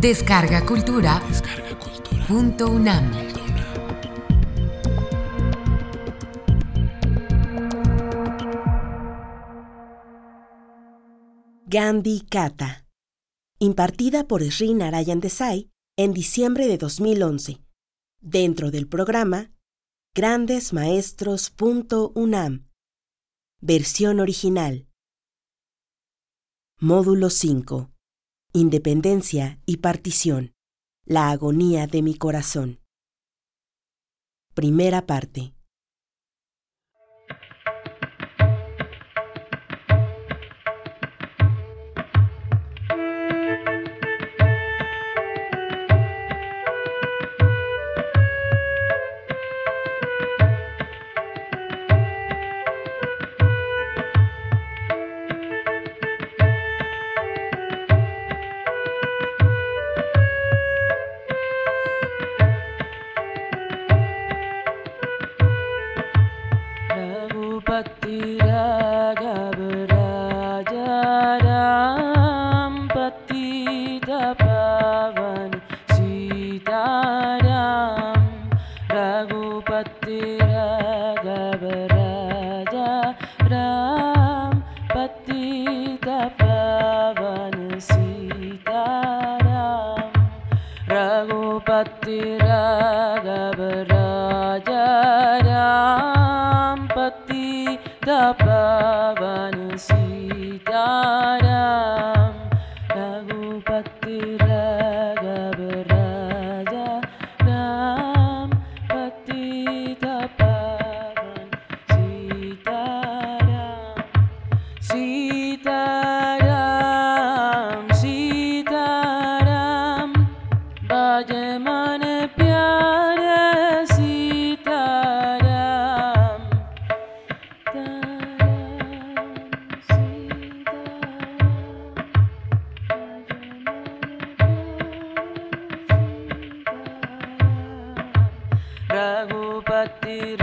Descarga Cultura. Punto UNAM. Gandhi Kata. Impartida por Sri Narayan Desai en diciembre de 2011. Dentro del programa Grandesmaestros.unam. Versión original. Módulo 5. Independencia y partición. La agonía de mi corazón. Primera parte. पति ਸਤਿ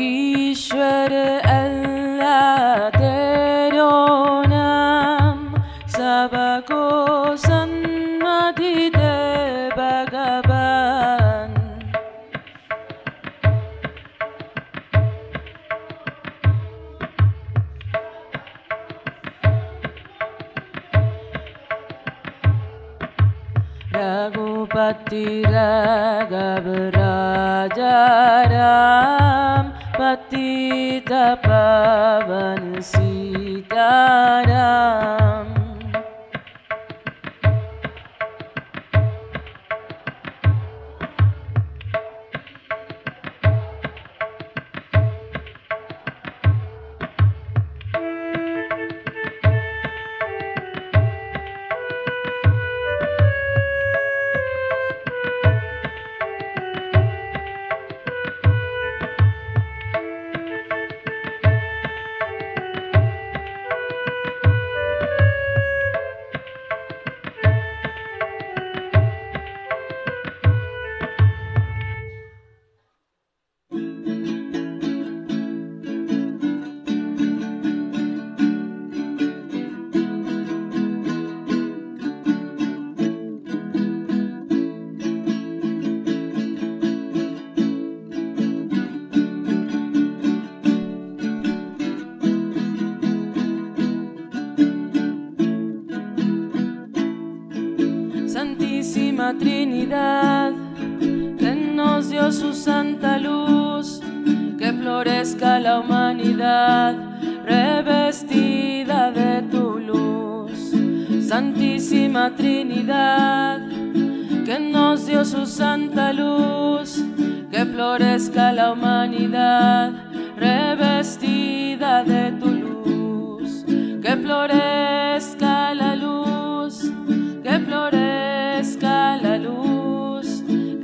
ഈശ്വര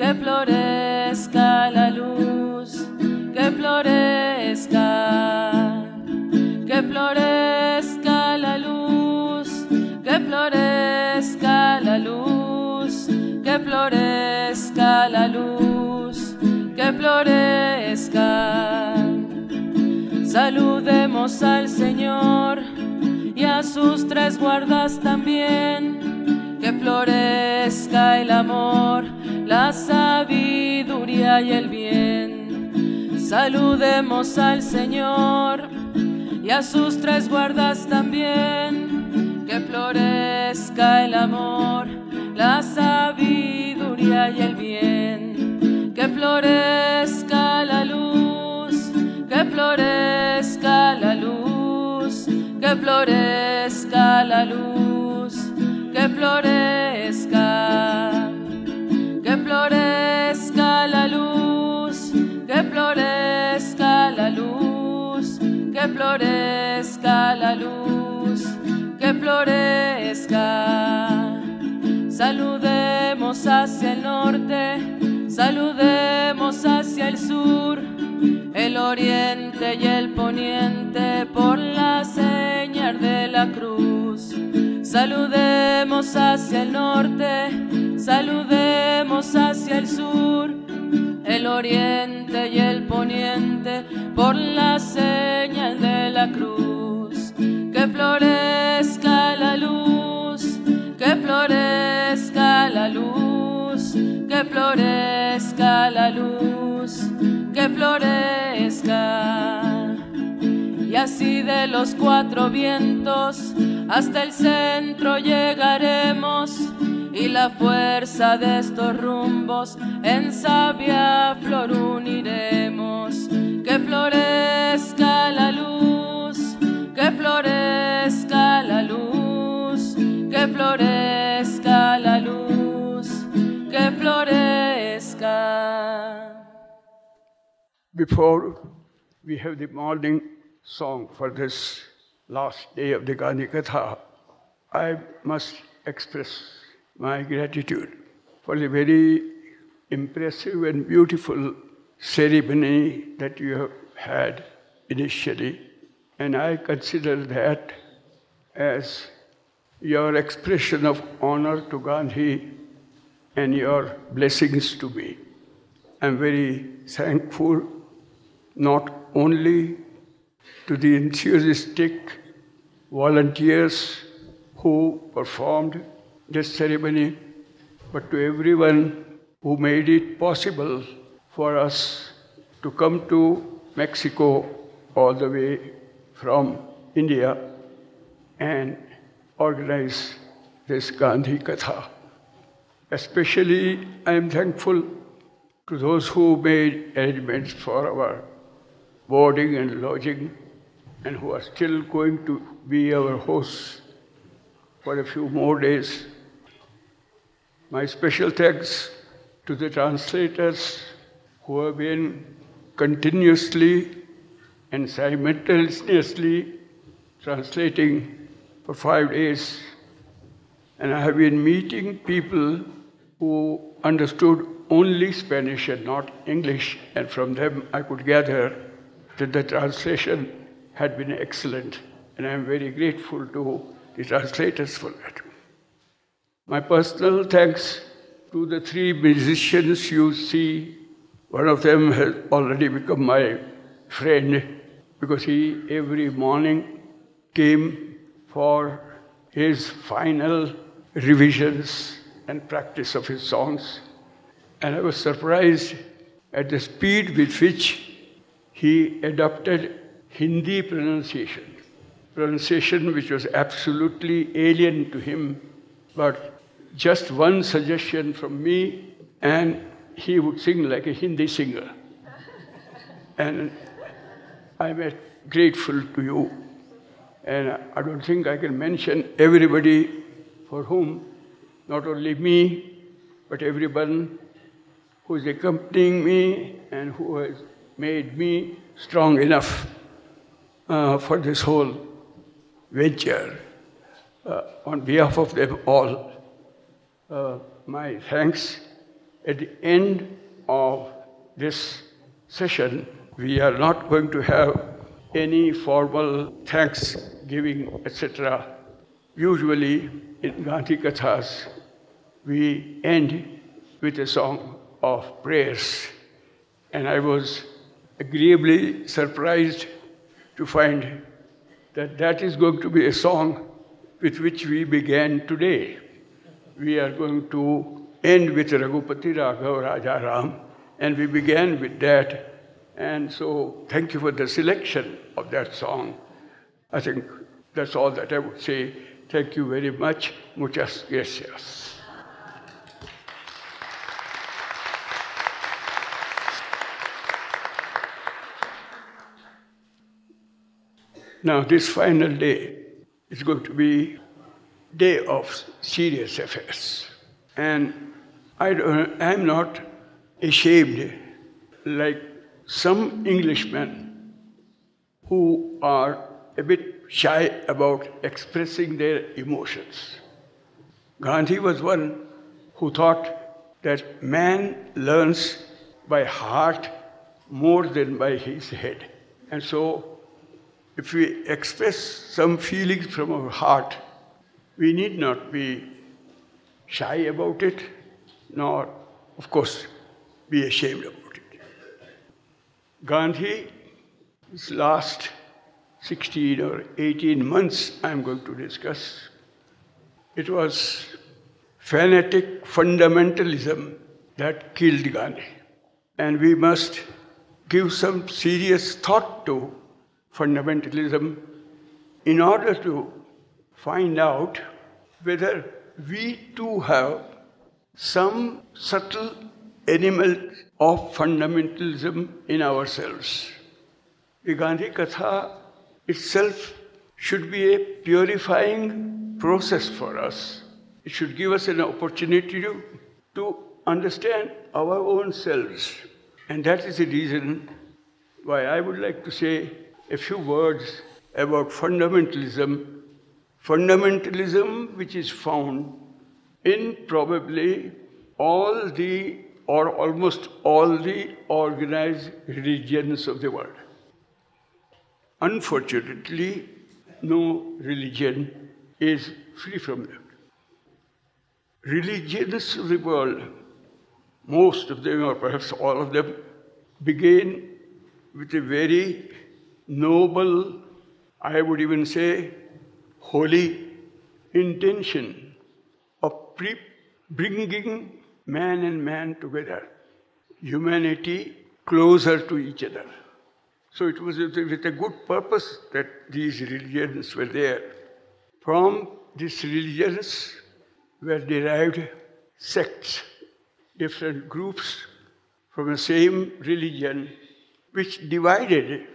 que florezca la luz, que florezca, que florezca la luz, que florezca la luz que florezca la luz, que florezca. Saludemos al Señor y a sus tres guardas también, que florezca el amor, la sabiduría y el bien. Saludemos al Señor y a sus tres guardas también, que florezca el amor, la sabiduría y el bien, que florezca la luz, que florezca la luz, que florezca la luz, que florezca, que florezca la luz, que florezca la luz, que florezca. Saludemos hacia el norte, saludemos hacia el sur, el oriente y el poniente por la señal de la cruz. Saludemos hacia el norte, saludemos hacia el sur, el oriente y el poniente por la señal de la cruz. Que florezca la luz, que florezca la luz, que florezca la luz, que florezca. Así de los cuatro vientos hasta el centro llegaremos y la fuerza de estos rumbos en sabia flor uniremos. Que florezca la luz, que florezca la luz, que florezca la luz, que florezca. Before we have the morning song for this last day of the Gandhi Katha, I must express my gratitude for the very impressive and beautiful ceremony that you have had initially. And I consider that as your expression of honor to Gandhi and your blessings to me. I'm very thankful not only to the enthusiastic volunteers who performed this ceremony, but to everyone who made it possible for us to come to Mexico all the way from India and organize this Gandhi Katha. Especially, I am thankful to those who made arrangements for our boarding and lodging and who are still going to be our hosts for a few more days. My special thanks to the translators who have been continuously and simultaneously translating for five days. And I have been meeting people who understood only Spanish and not English, and from them I could gather that the translation had been excellent, and I am very grateful to the translators for that. My personal thanks to the three musicians you see. One of them has already become my friend because he every morning came for his final revisions and practice of his songs. And I was surprised at the speed with which he adopted Hindi pronunciation, pronunciation which was absolutely alien to him, but just one suggestion from me, and he would sing like a Hindi singer. and I'm grateful to you. And I don't think I can mention everybody for whom, not only me, but everyone who is accompanying me and who has made me strong enough uh, for this whole venture. Uh, on behalf of them all, uh, my thanks. At the end of this session, we are not going to have any formal thanksgiving, etc. Usually in Gandhi Kathas, we end with a song of prayers. And I was agreeably surprised to find that that is going to be a song with which we began today. We are going to end with Raghupati Raghav Raja Ram, and we began with that. And so, thank you for the selection of that song. I think that's all that I would say. Thank you very much. Muchas gracias. Now, this final day is going to be day of serious affairs. And I am not ashamed like some Englishmen who are a bit shy about expressing their emotions. Gandhi was one who thought that man learns by heart more than by his head. And so if we express some feelings from our heart, we need not be shy about it, nor, of course, be ashamed about it. Gandhi's last 16 or 18 months, I'm going to discuss. It was fanatic fundamentalism that killed Gandhi. And we must give some serious thought to fundamentalism in order to find out whether we too have some subtle animal of fundamentalism in ourselves. The Gandhi Katha itself should be a purifying process for us. It should give us an opportunity to, to understand our own selves. And that is the reason why I would like to say a few words about fundamentalism. Fundamentalism, which is found in probably all the or almost all the organized religions of the world. Unfortunately, no religion is free from them. Religions of the world, most of them, or perhaps all of them, begin with a very noble, I would even say, holy intention of pre- bringing man and man together, humanity closer to each other. So it was with a good purpose that these religions were there. From these religions were derived sects, different groups from the same religion, which divided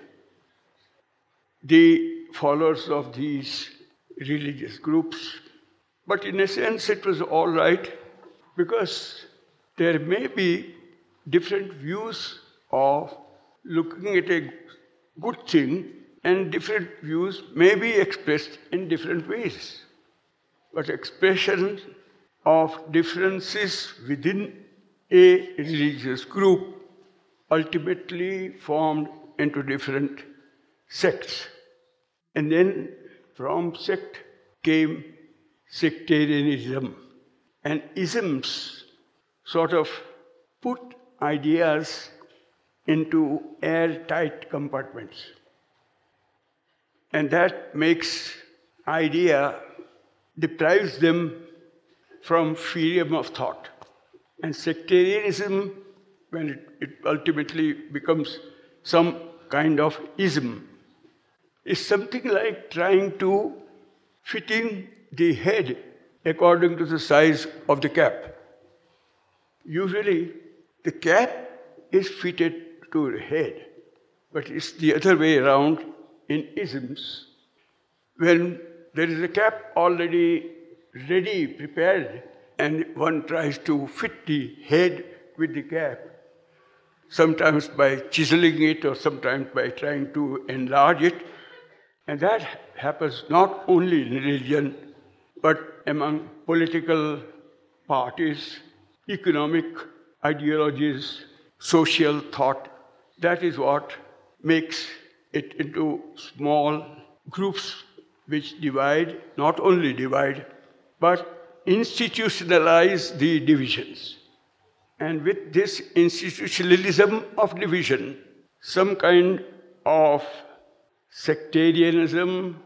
the followers of these religious groups. But in a sense, it was all right because there may be different views of looking at a good thing, and different views may be expressed in different ways. But expression of differences within a religious group ultimately formed into different sects. And then from sect came sectarianism. And isms sort of put ideas into airtight compartments. And that makes idea, deprives them from freedom of thought. And sectarianism, when it, it ultimately becomes some kind of ism, is something like trying to fit in the head according to the size of the cap. Usually, the cap is fitted to the head, but it's the other way around in isms. When there is a cap already ready, prepared, and one tries to fit the head with the cap, sometimes by chiseling it or sometimes by trying to enlarge it. And that happens not only in religion, but among political parties, economic ideologies, social thought. That is what makes it into small groups which divide, not only divide, but institutionalize the divisions. And with this institutionalism of division, some kind of sectarianism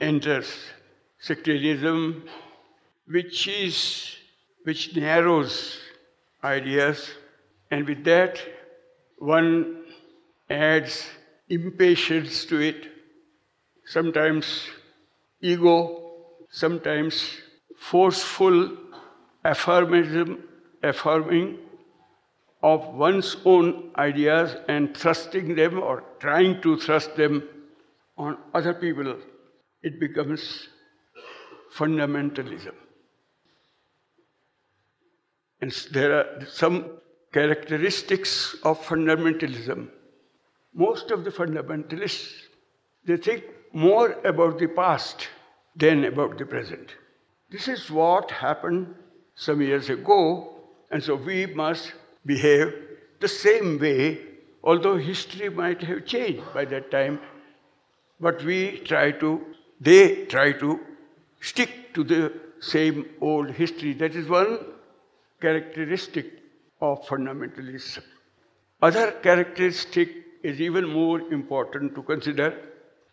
enters. Sectarianism, which is which narrows ideas, and with that one adds impatience to it, sometimes ego, sometimes forceful affirmism, affirming of one's own ideas and thrusting them or trying to thrust them on other people, it becomes fundamentalism. And there are some characteristics of fundamentalism. Most of the fundamentalists, they think more about the past than about the present. This is what happened some years ago, and so we must behave the same way, although history might have changed by that time, but we try to, they try to stick to the same old history. That is one characteristic of fundamentalism. Other characteristic is even more important to consider,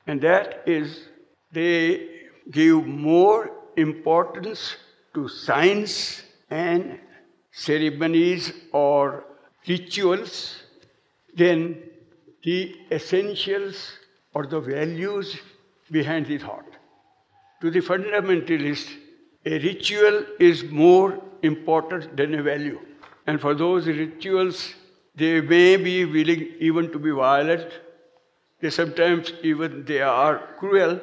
and that is they give more importance to science and ceremonies or rituals than the essentials or the values behind the thought. To the fundamentalist, a ritual is more important than a value. And for those rituals, they may be willing even to be violent. They sometimes even they are cruel,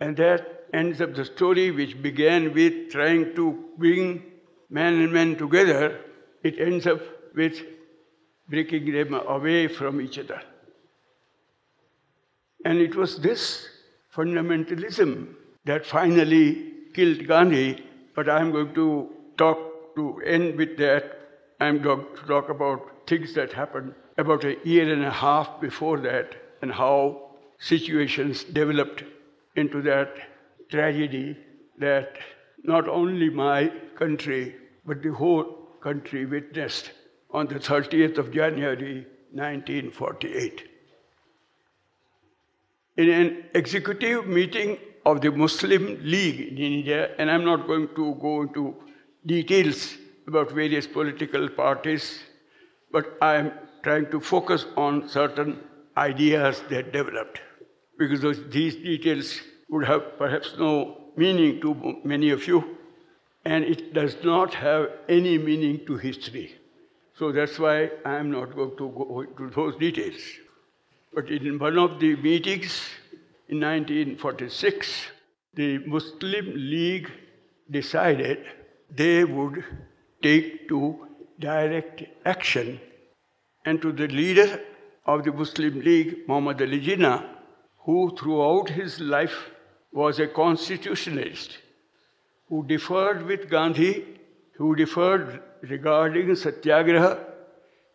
and that ends up the story which began with trying to bring man and man together. It ends up with breaking them away from each other. And it was this fundamentalism that finally killed Gandhi. But I'm going to talk to end with that. I'm going to talk about things that happened about a year and a half before that and how situations developed into that tragedy that not only my country, but the whole country witnessed on the 30th of January 1948 in an executive meeting of the Muslim League in India, and I'm not going to go into details about various political parties, but I'm trying to focus on certain ideas that developed, because those, these details would have perhaps no meaning to many of you, and it does not have any meaning to history. So that's why I'm not going to go into those details. But in one of the meetings in 1946, the Muslim League decided they would take to direct action. And to the leader of the Muslim League, Muhammad Ali Jinnah, who throughout his life was a constitutionalist, who differed with Gandhi, who differed regarding Satyagraha,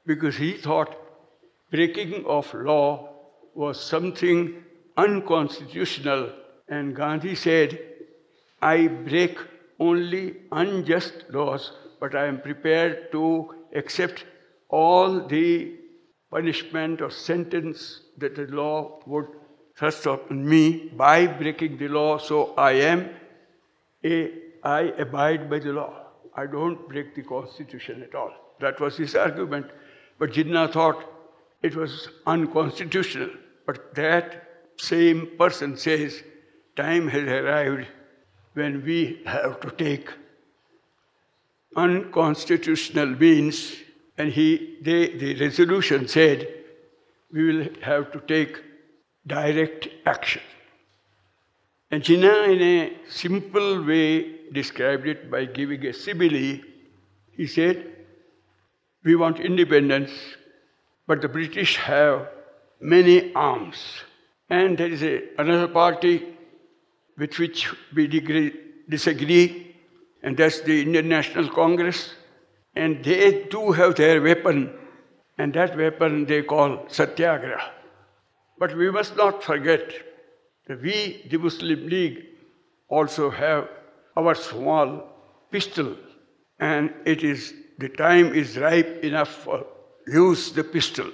because he thought breaking of law was something unconstitutional. And Gandhi said, I break only unjust laws, but I am prepared to accept all the punishment or sentence that the law would thrust upon me by breaking the law. So I am a, I abide by the law. I don't break the constitution at all. That was his argument. But Jinnah thought it was unconstitutional. But that same person says, time has arrived when we have to take unconstitutional means, and he, they, the resolution said we will have to take direct action. And Jinnah, in a simple way, described it by giving a simile. He said, We want independence, but the British have many arms. And there is a, another party with which we disagree, and that's the Indian National Congress. And they too have their weapon, and that weapon they call Satyagraha. But we must not forget that we, the Muslim League, also have our small pistol, and it is the time is ripe enough for use the pistol.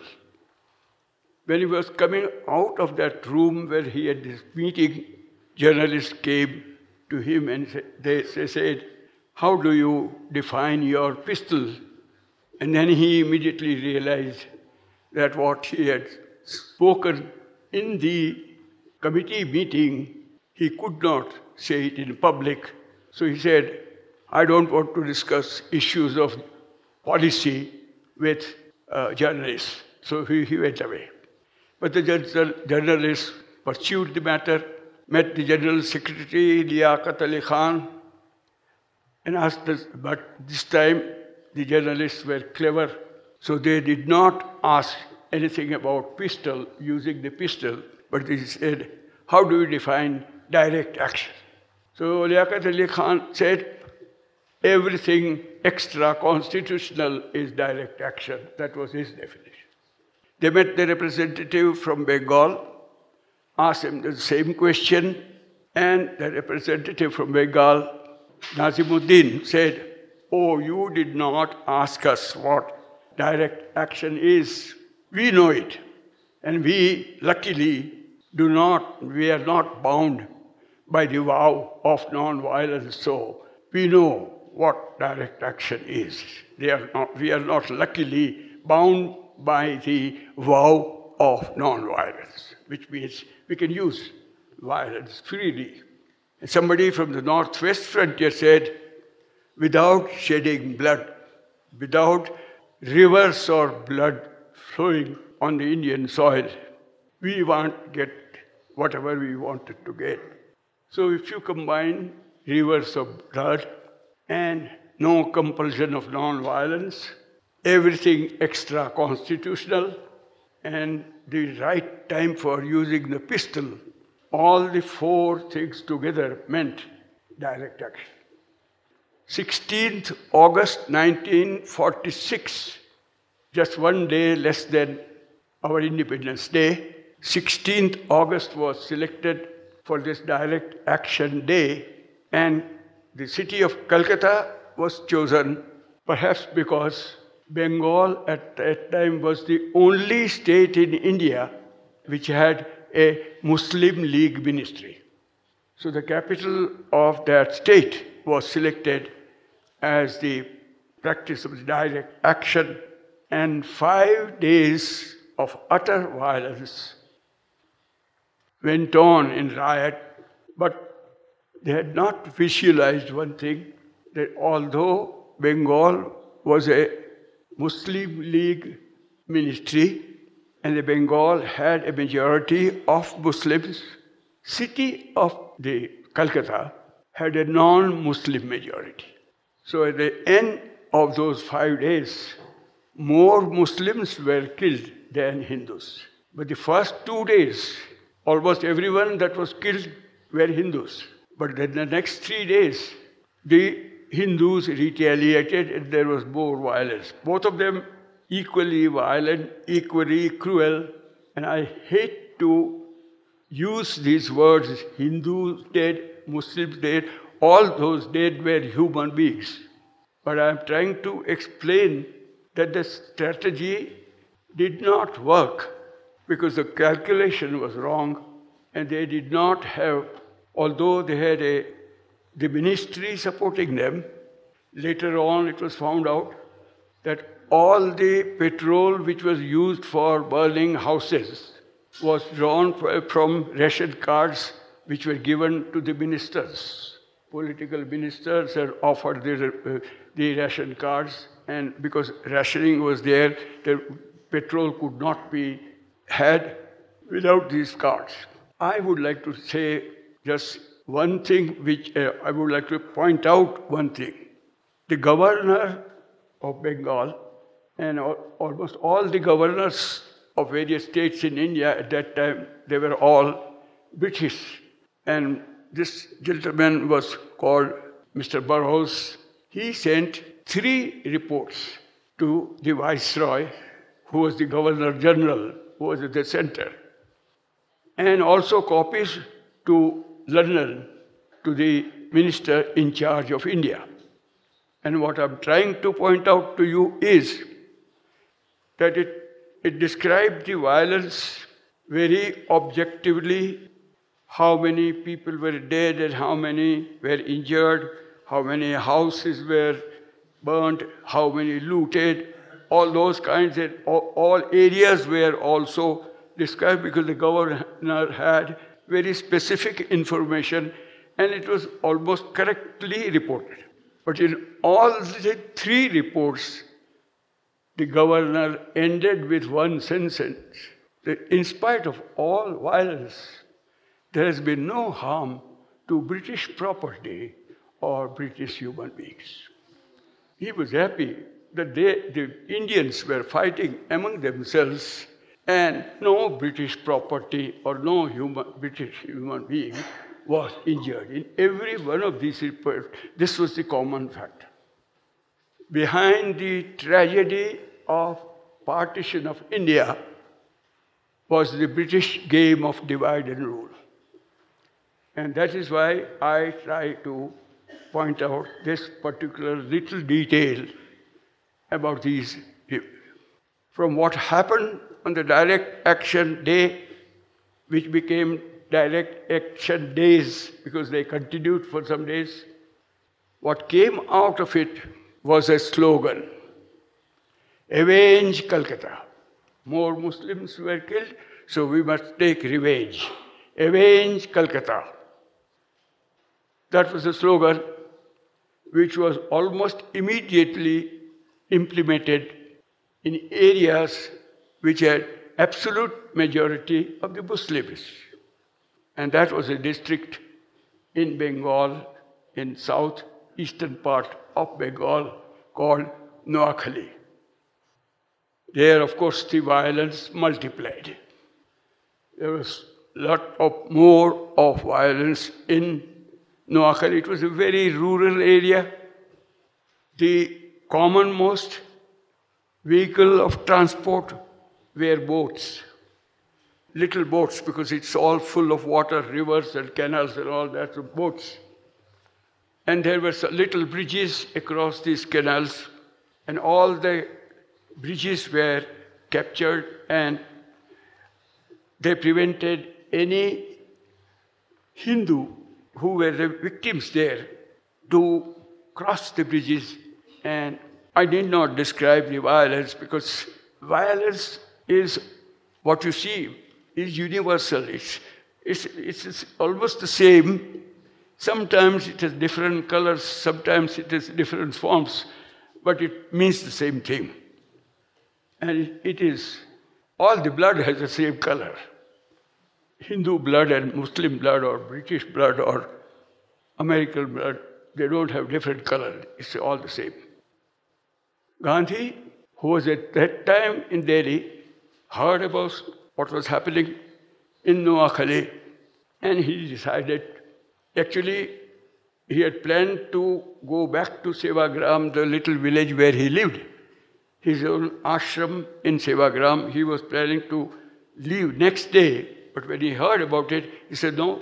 When he was coming out of that room where he had this meeting, journalists came to him and they, said, How do you define your pistol? And then he immediately realized that what he had spoken in the committee meeting, he could not say it in public. So he said, I don't want to discuss issues of policy with uh, journalists. So he, he went away. But the journalists pursued the matter, met the General Secretary, Liaquat Ali Khan, and asked us, but this time the journalists were clever, so they did not ask anything about pistol, using the pistol, but they said, how do you define direct action? So Liaquat Ali Khan said, everything extra constitutional is direct action. That was his definition. They met the representative from Bengal, asked him the same question, and the representative from Bengal, Nazimuddin, said, Oh, you did not ask us what direct action is. We know it. And we, luckily, do not, we are not bound by the vow of non-violence. So we know what direct action is. Are not, we are not luckily bound by the vow of non-violence, which means we can use violence freely. And somebody from the northwest frontier said, without shedding blood, without rivers or blood flowing on the Indian soil, we won't get whatever we wanted to get. So if you combine rivers of blood and no compulsion of non-violence, everything extra constitutional, and the right time for using the pistol, all the four things together meant direct action. 16th August 1946, just one day less than our Independence Day, 16th August was selected for this direct action day, and the city of Calcutta was chosen perhaps because Bengal at that time was the only state in India which had a Muslim League ministry. So the capital of that state was selected as the practice of direct action, and five days of utter violence went on in riot, but they had not visualized one thing that although Bengal was a Muslim League ministry, and the Bengal had a majority of Muslims. City of the Calcutta had a non-Muslim majority. So at the end of those five days, more Muslims were killed than Hindus. But the first two days, almost everyone that was killed were Hindus. But then the next three days, the Hindus retaliated and there was more violence. Both of them equally violent, equally cruel. And I hate to use these words Hindus dead, Muslims dead, all those dead were human beings. But I am trying to explain that the strategy did not work because the calculation was wrong and they did not have, although they had a the ministry supporting them. Later on, it was found out that all the petrol which was used for burning houses was drawn from ration cards which were given to the ministers. political ministers had offered the, uh, the ration cards, and because rationing was there, the petrol could not be had without these cards. I would like to say just one thing which uh, I would like to point out one thing. The governor of Bengal and all, almost all the governors of various states in India at that time, they were all British. And this gentleman was called Mr. Burrows. He sent three reports to the Viceroy, who was the Governor General, who was at the center, and also copies to London to the Minister in charge of India. And what I'm trying to point out to you is that it, it described the violence very objectively how many people were dead and how many were injured, how many houses were burnt, how many looted, all those kinds of all, all areas were also described because the governor had very specific information and it was almost correctly reported. But in all the three reports, the governor ended with one sentence that in spite of all violence, there has been no harm to British property or British human beings. He was happy that they, the Indians were fighting among themselves and no British property or no human, British human being was injured. In every one of these reports, this was the common fact. Behind the tragedy of partition of India was the British game of divide and rule. And that is why I try to point out this particular little detail about these. From what happened on the direct action day, which became direct action days because they continued for some days. What came out of it was a slogan Avenge Calcutta. More Muslims were killed, so we must take revenge. Avenge Calcutta. That was a slogan which was almost immediately implemented in areas which had absolute majority of the Muslims. And that was a district in Bengal, in southeastern part of Bengal, called Noakhali. There, of course, the violence multiplied. There was a lot of more of violence in Noakhali. It was a very rural area. The commonmost vehicle of transport were boats little boats because it's all full of water, rivers and canals and all that, so boats. And there were little bridges across these canals, and all the bridges were captured and they prevented any Hindu who were the victims there to cross the bridges. And I did not describe the violence because violence is what you see is universal. It's, it's, it's, almost the same. Sometimes it has different colors, sometimes it has different forms, but it means the same thing. And it is, all the blood has the same color. Hindu blood and Muslim blood or British blood or American blood, they don't have different color. It's all the same. Gandhi, who was at that time in Delhi, heard about what was happening in Noakhali, and he decided, actually, he had planned to go back to Sevagram, the little village where he lived. His own ashram in Sevagram, he was planning to leave next day. But when he heard about it, he said, No,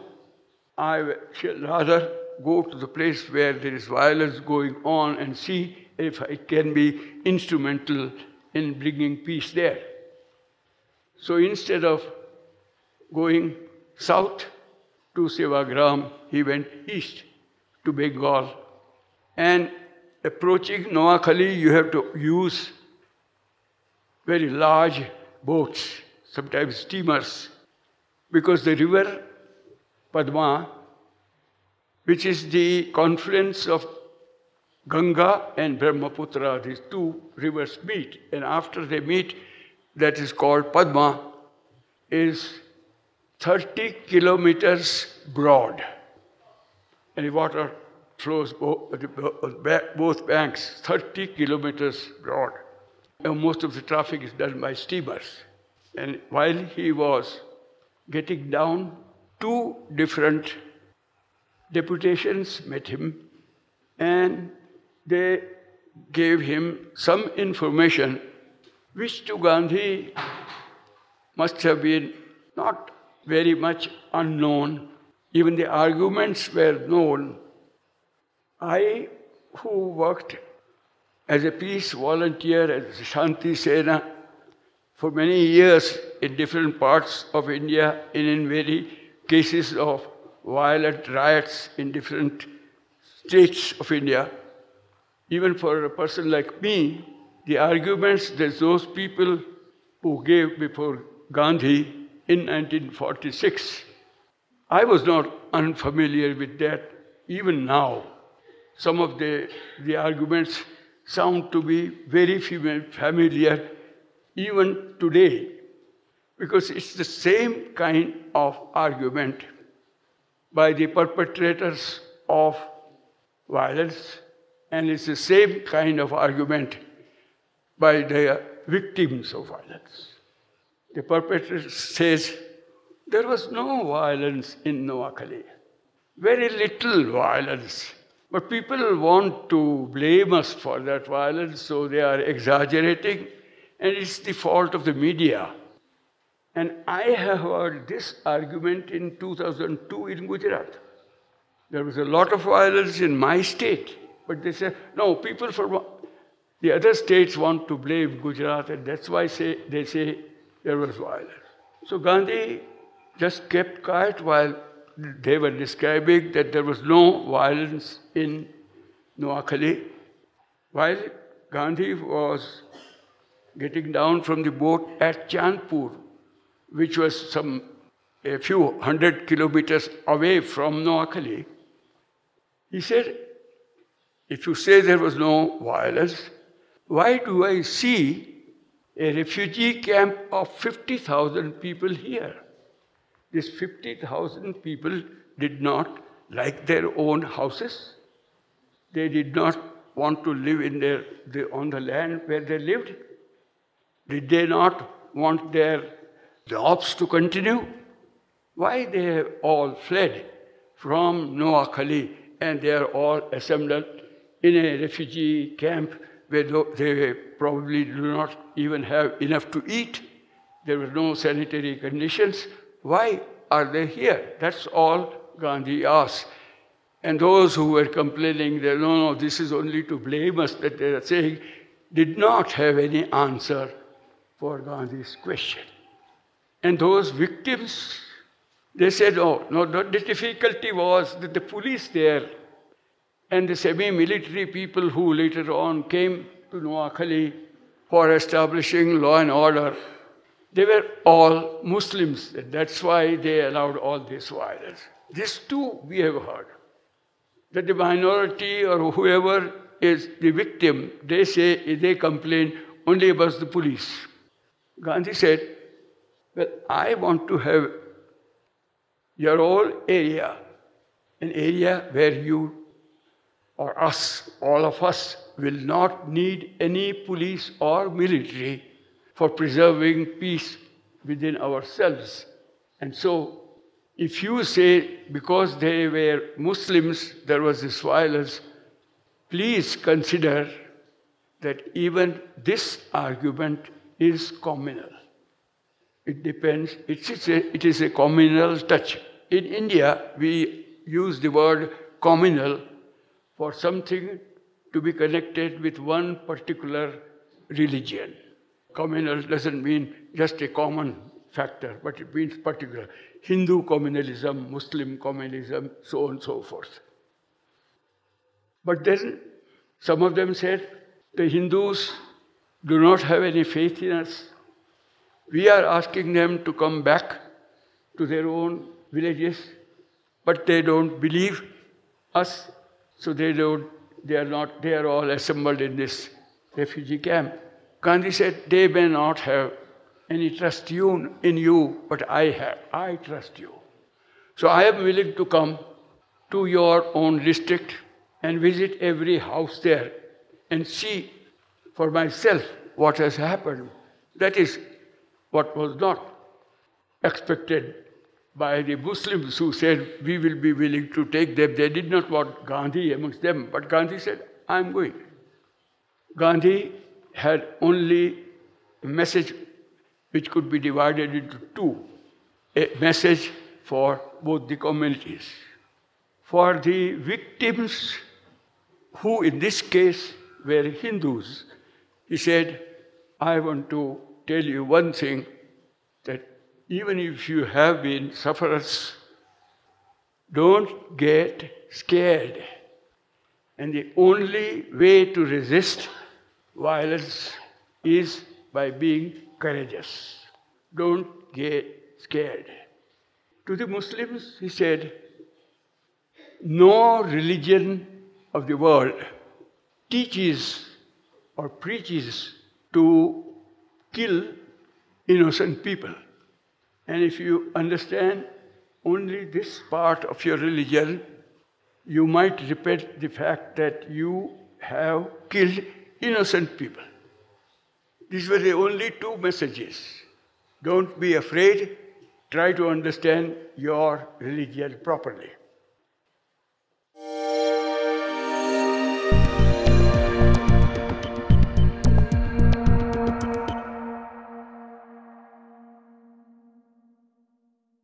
I shall rather go to the place where there is violence going on and see if I can be instrumental in bringing peace there. So instead of going south to Sevagram, he went east to Bengal. And approaching Noakhali, you have to use very large boats, sometimes steamers, because the river Padma which is the confluence of Ganga and Brahmaputra. These two rivers meet, and after they meet, that is called Padma, is 30 kilometers broad. And the water flows both banks, 30 kilometers broad. And most of the traffic is done by steamers. And while he was getting down, two different deputations met him and they gave him some information which to Gandhi must have been not very much unknown. Even the arguments were known. I, who worked as a peace volunteer at Shanti Sena for many years in different parts of India and in many cases of violent riots in different states of India, even for a person like me, the arguments that those people who gave before Gandhi in 1946, I was not unfamiliar with that even now. Some of the, the arguments sound to be very familiar even today because it's the same kind of argument by the perpetrators of violence and it's the same kind of argument by the victims of violence. The perpetrator says, there was no violence in Noakhali, very little violence. But people want to blame us for that violence, so they are exaggerating, and it's the fault of the media. And I have heard this argument in 2002 in Gujarat. There was a lot of violence in my state, but they say, no, people from the other states want to blame Gujarat, and that's why say, they say there was violence. So Gandhi just kept quiet while they were describing that there was no violence in Noakhali. While Gandhi was getting down from the boat at Chandpur, which was some a few hundred kilometers away from Noakhali, he said, if you say there was no violence, why do I see a refugee camp of 50,000 people here? These 50,000 people did not like their own houses. They did not want to live in their, the, on the land where they lived. Did they not want their jobs to continue? Why they have all fled from Noakhali and they are all assembled in a refugee camp where they probably do not even have enough to eat. There were no sanitary conditions. Why are they here? That's all Gandhi asked. And those who were complaining that no, no, this is only to blame us that they are saying, did not have any answer for Gandhi's question. And those victims, they said, oh, no, the difficulty was that the police there and the semi-military people who later on came to Noakhali for establishing law and order, they were all Muslims. That's why they allowed all this violence. This too we have heard. That the minority or whoever is the victim, they say, they complain only about the police. Gandhi said, Well, I want to have your whole area, an area where you or us, all of us, will not need any police or military for preserving peace within ourselves. And so, if you say because they were Muslims there was this violence, please consider that even this argument is communal. It depends, it's a, it is a communal touch. In India, we use the word communal for something to be connected with one particular religion. Communal doesn't mean just a common factor, but it means particular. Hindu communalism, Muslim communalism, so on and so forth. But then some of them said the Hindus do not have any faith in us. We are asking them to come back to their own villages, but they don't believe us, so they don't, they are not, they are all assembled in this refugee camp. Gandhi said, they may not have any trust in you, but I have. I trust you. So I am willing to come to your own district and visit every house there and see for myself what has happened. That is what was not expected by the Muslims who said, We will be willing to take them. They did not want Gandhi amongst them, but Gandhi said, I'm going. Gandhi had only a message which could be divided into two a message for both the communities. For the victims, who in this case were Hindus, he said, I want to tell you one thing that even if you have been sufferers, don't get scared. And the only way to resist violence is by being courageous. Don't get scared. To the Muslims, he said, no religion of the world teaches or preaches to kill innocent people. And if you understand only this part of your religion, you might repent the fact that you have killed innocent people. These were the only two messages. Don't be afraid, try to understand your religion properly.